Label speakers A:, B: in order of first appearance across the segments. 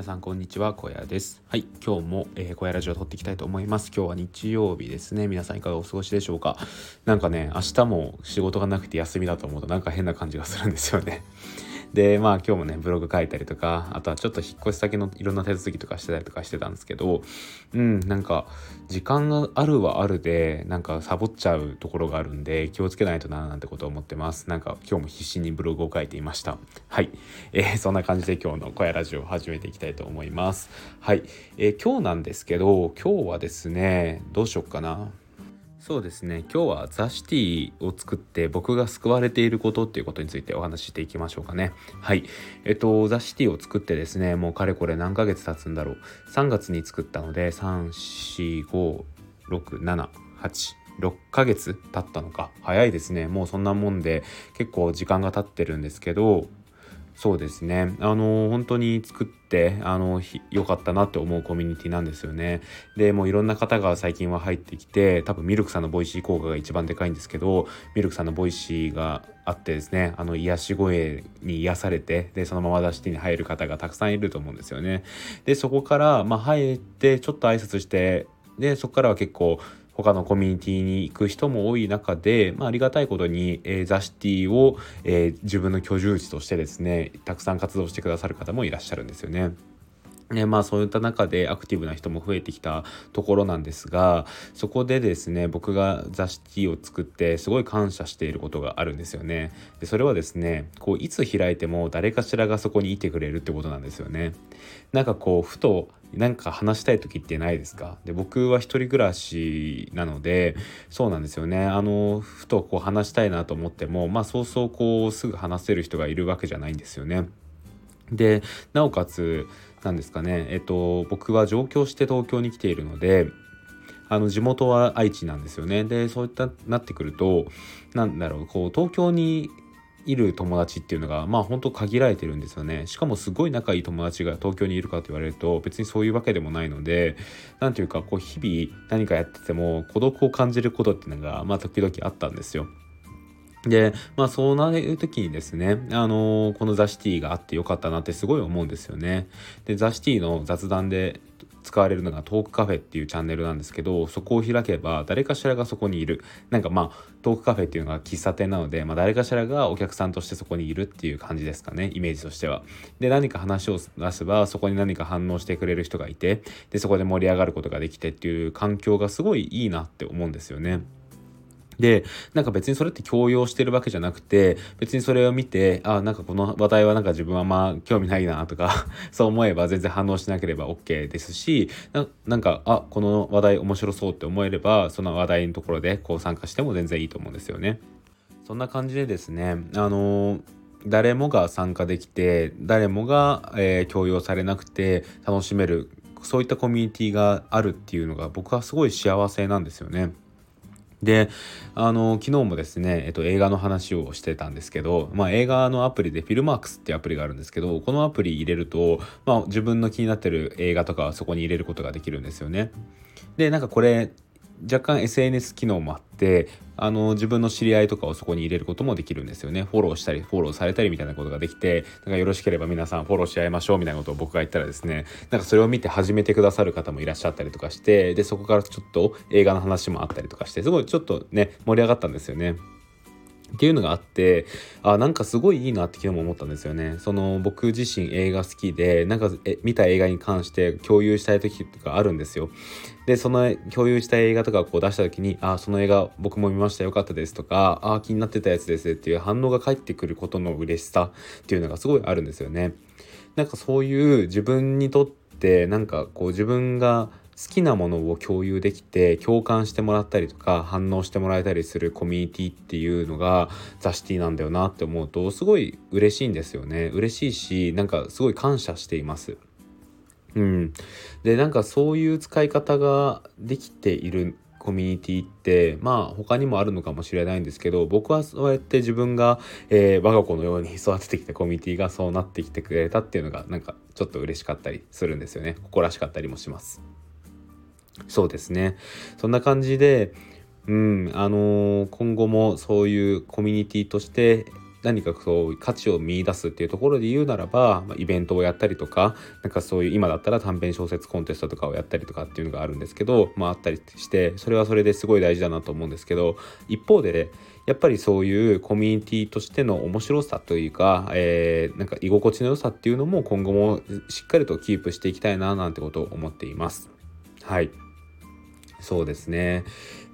A: 皆さんこんにちは小屋です。はい。今日も、えー、小屋ラジオを撮っていきたいと思います。今日は日曜日ですね。皆さんいかがお過ごしでしょうか。なんかね明日も仕事がなくて休みだと思うとなんか変な感じがするんですよねでまあ今日もねブログ書いたりとかあとはちょっと引っ越し先のいろんな手続きとかしてたりとかしてたんですけどうんなんか時間があるはあるでなんかサボっちゃうところがあるんで気をつけないとななんてことを思ってます。なんか今日も必死にブログを書いていました。はい、えー、そんな感じで今日の小屋ラジオを始めていきたいと思います。はい、えー、今日なんですけど今日はですねどうしよっかな。そうですね。今日はザ・シティを作って僕が救われていることっていうことについてお話ししていきましょうかね。はい。えっとザ・シティを作ってですねもうかれこれ何ヶ月経つんだろう。3月に作ったので3456786ヶ月経ったのか。早いですね。もうそんなもんで結構時間が経ってるんですけどそうですね。あの本当に作ってあの良かったなって思うコミュニティなんですよね。でもういろんな方が最近は入ってきて多分ミルクさんの Voicy 効果が一番でかいんですけどミルクさんの Voicy があってですねあの癒し声に癒されてでそのまま出し手に入る方がたくさんいると思うんですよね。でそこからまあ入ってちょっと挨拶してでそこからは結構他のコミュニティに行く人も多い中で、まあ、ありがたいことに、えー、ザ・シティを、えー、自分の居住地としてですねたくさん活動してくださる方もいらっしゃるんですよね。ね、まあそういった中でアクティブな人も増えてきたところなんですがそこでですね僕がザ・シティを作ってすごい感謝していることがあるんですよね。でそれはですねこういつ開いても誰かしらがそこにいてくれるってことなんですよね。なんかこうふとなんか話したい時ってないですか？で僕は一人暮らしなのでそうなんですよね。あのふとこう話したいなと思ってもまあそうそうこうすぐ話せる人がいるわけじゃないんですよね。でなおかつなんですかね。えっと僕は上京して東京に来ているのであの地元は愛知なんですよね。でそういったなってくるとなんだろうこう東京にいる友達っていうのがまあ本当限られてるんですよね。しかもすごい仲いい友達が東京にいるかと言われると別にそういうわけでもないので何ていうかこう日々何かやってても孤独を感じることっていうのがまあ時々あったんですよ。で、まあそうなる時にですね、あのー、このザ・シティがあってよかったなってすごい思うんですよね。で、ザ・シティの雑談で使われるのがトークカフェっていうチャンネルなんですけどそこを開けば誰かしらがそこにいるなんかまあトークカフェっていうのが喫茶店なので、まあ、誰かしらがお客さんとしてそこにいるっていう感じですかねイメージとしてはで何か話を出せばそこに何か反応してくれる人がいてでそこで盛り上がることができてっていう環境がすごいいいなって思うんですよね。で、なんか別にそれって強要してるわけじゃなくて、別にそれを見て、あ、なんかこの話題はなんか自分はまあ興味ないなとか そう思えば全然反応しなければ OK ですし、ななんか、あ、この話題面白そうって思えれば、その話題のところでこう参加しても全然いいと思うんですよね。そんな感じでですね、あのー誰もが参加できて誰もが、えー、強要されなくて楽しめるそういったコミュニティがあるっていうのが僕はすごい幸せなんですよね。であの昨日もですね、えっと、映画の話をしてたんですけど、まあ、映画のアプリでフィルマークスっていうアプリがあるんですけどこのアプリ入れると、まあ、自分の気になってる映画とかはそこに入れることができるんですよね。でなんかこれ若干 SNS 機能もあってあの自分の知り合いとかをそこに入れることもできるんですよねフォローしたりフォローされたりみたいなことができてなんかよろしければ皆さんフォローし合いましょうみたいなことを僕が言ったらですねなんかそれを見て始めてくださる方もいらっしゃったりとかしてでそこからちょっと映画の話もあったりとかしてすごいちょっとね盛り上がったんですよね。っていうのがあってあなんかすごいいいなって昨日も思ったんですよね。その僕自身映画好きでなんかえ見た映画に関して共有したい時とかあるんですよ。でその共有した映画とかをこう出した時にあその映画僕も見ましたよかったですとかあ気になってたやつですっていう反応が返ってくることの嬉しさっていうのがすごいあるんですよね。なんかそういう自分にとってなんかこう自分が好きなものを共有できて共感してもらったりとか反応してもらえたりするコミュニティっていうのがザ・シティなんだよなって思うとすごい嬉しいんですよね。嬉しいしなんかすごい感謝しています。うん、でなんかそういう使い方ができているコミュニティってまあ他にもあるのかもしれないんですけど僕はそうやって自分が、えー、我が子のように育ててきたコミュニティがそうなってきてくれたっていうのがなんかちょっと嬉しかったりするんですよね。誇らしかったりもします。そうですね。そんな感じで、うん、あのー、今後もそういうコミュニティとして何かそう価値を見出すっていうところで言うならば、まあ、イベントをやったりとかなんかそういう今だったら短編小説コンテストとかをやったりとかっていうのがあるんですけど、まあ、あったりしてそれはそれですごい大事だなと思うんですけど一方で、ね、やっぱりそういうコミュニティとしての面白さというか、えー、なんか居心地の良さっていうのも今後もしっかりとキープしていきたいななんてことを思っています。はいそうですね。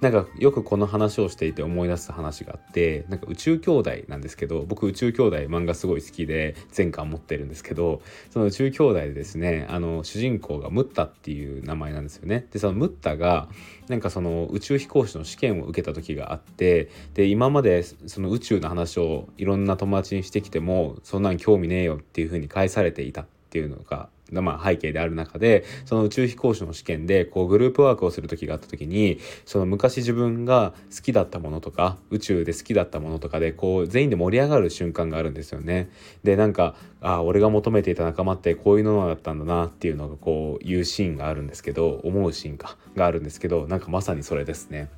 A: なんかよくこの話をしていて思い出す話があってなんか宇宙兄弟なんですけど僕宇宙兄弟漫画すごい好きで全巻持ってるんですけどその宇宙兄弟でですねあの主人公がムッタっていう名前なんですよね。でそのムッタがなんかその宇宙飛行士の試験を受けた時があってで今までその宇宙の話をいろんな友達にしてきてもそんなん興味ねえよっていう風に返されていたっていうのがまあ、背景である中でその宇宙飛行士の試験でこうグループワークをする時があった時にその昔自分が好きだったものとか宇宙で好きだったものとかでこう全員で盛り上がる瞬間があるんですよね。でなんかああ俺が求めていた仲間ってこういうのだったんだなっていうのがこういうシーンがあるんですけど思うシーンかがあるんですけどなんかまさにそれですね。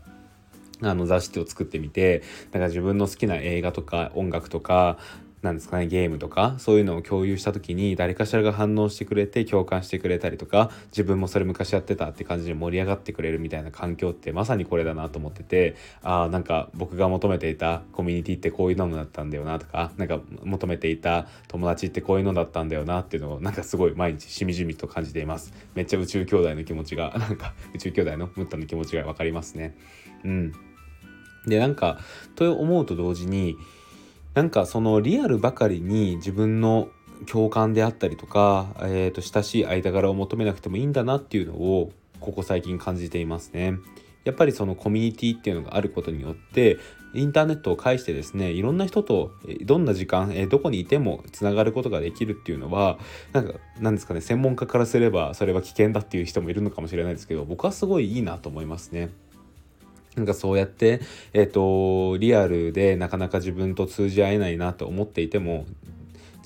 A: あの雑誌を作ってみてだか自分の好きな映画とか音楽とかなんですかねゲームとかそういうのを共有した時に誰かしらが反応してくれて共感してくれたりとか自分もそれ昔やってたって感じで盛り上がってくれるみたいな環境ってまさにこれだなと思っててああなんか僕が求めていたコミュニティってこういうのだったんだよなとかなんか求めていた友達ってこういうのだったんだよなっていうのをなんかすごい毎日しみじみと感じています。めっちゃ宇宙兄弟の気持ちが なんか宇宙兄弟のムッタの気持ちが分かりますね。うん。でなんかと思うと同時になんかそのリアルばかりに自分の共感であったりとか、えー、と親しい間柄を求めなくてもいいんだなっていうのをここ最近感じていますね。やっぱりそのコミュニティっていうのがあることによってインターネットを介してですねいろんな人とどんな時間どこにいてもつながることができるっていうのはなんかなんですかね専門家からすればそれは危険だっていう人もいるのかもしれないですけど僕はすごいいいなと思いますね。なんかそうやって、えっ、ー、と、リアルでなかなか自分と通じ合えないなと思っていても、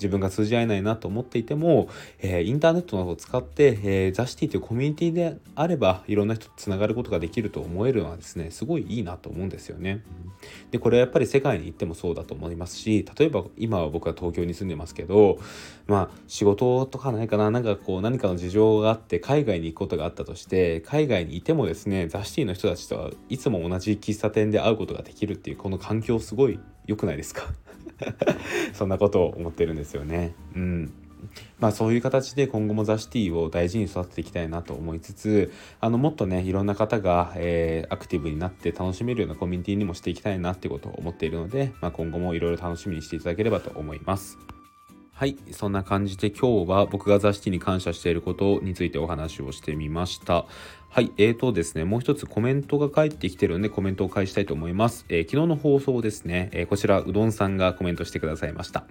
A: 自分が通じ合えないなと思っていても、え、インターネットなどを使って、えー、ザシティというコミュニティであればいろんな人とつながることができると思えるのはですねすごいいいなと思うんですよね。でこれはやっぱり世界に行ってもそうだと思いますし例えば今は僕は東京に住んでますけどまあ仕事とかないかななんかこう何かの事情があって海外に行くことがあったとして海外にいてもですねザシティの人たちとはいつも同じ喫茶店で会うことができるっていうこの環境すごい良くないですか？そんなことを思ってるんですよね。うんまあ、そういう形で今後もザ・シティを大事に育てていきたいなと思いつつあのもっとねいろんな方が、えー、アクティブになって楽しめるようなコミュニティにもしていきたいなってことを思っているので、まあ、今後もいろいろ楽しみにしていただければと思います。はい、そんな感じで今日は僕がザ・シティに感謝していることについてお話をしてみました。はい、えーとですね、もう一つコメントが返ってきてるんでコメントを返したいと思います。えー、昨日の放送ですね、えー、こちらうどんさんがコメントしてくださいました。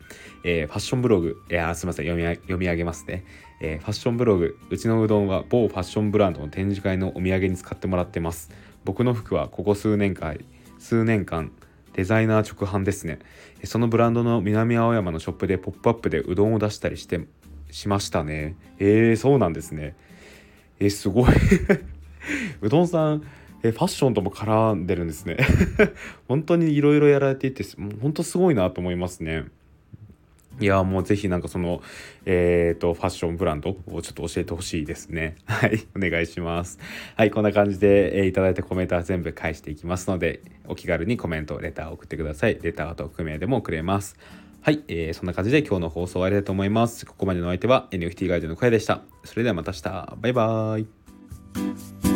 A: えー、ファッションブログ、えー、すいません読み、読み上げますね、えファッションブログ、うちのうどんは某ファッションブランドの展示会のお土産に使ってもらってます。僕の服はここ数年間、数年間、デザイナー直販ですね。そのブランドの南青山のショップでポップアップでうどんを出したりしてしましたね。えー、そうなんですね。えー、すごい うどんさんえファッションとも絡んでるんですね 本当にいろいろやられていて本当すごいなと思いますねいやもうぜひなんかそのえっ、ー、とファッションブランドをちょっと教えてほしいですね。はいお願いします。はいこんな感じで、えー、いただいたコメントは全部返していきますのでお気軽にコメントレターを送ってください。レターと組名でもくれます。はい、えー、そんな感じで今日の放送終わりだと思います。ここまでのお相手は NFT ガイドの声でした。それではまた明日。バイバーイ。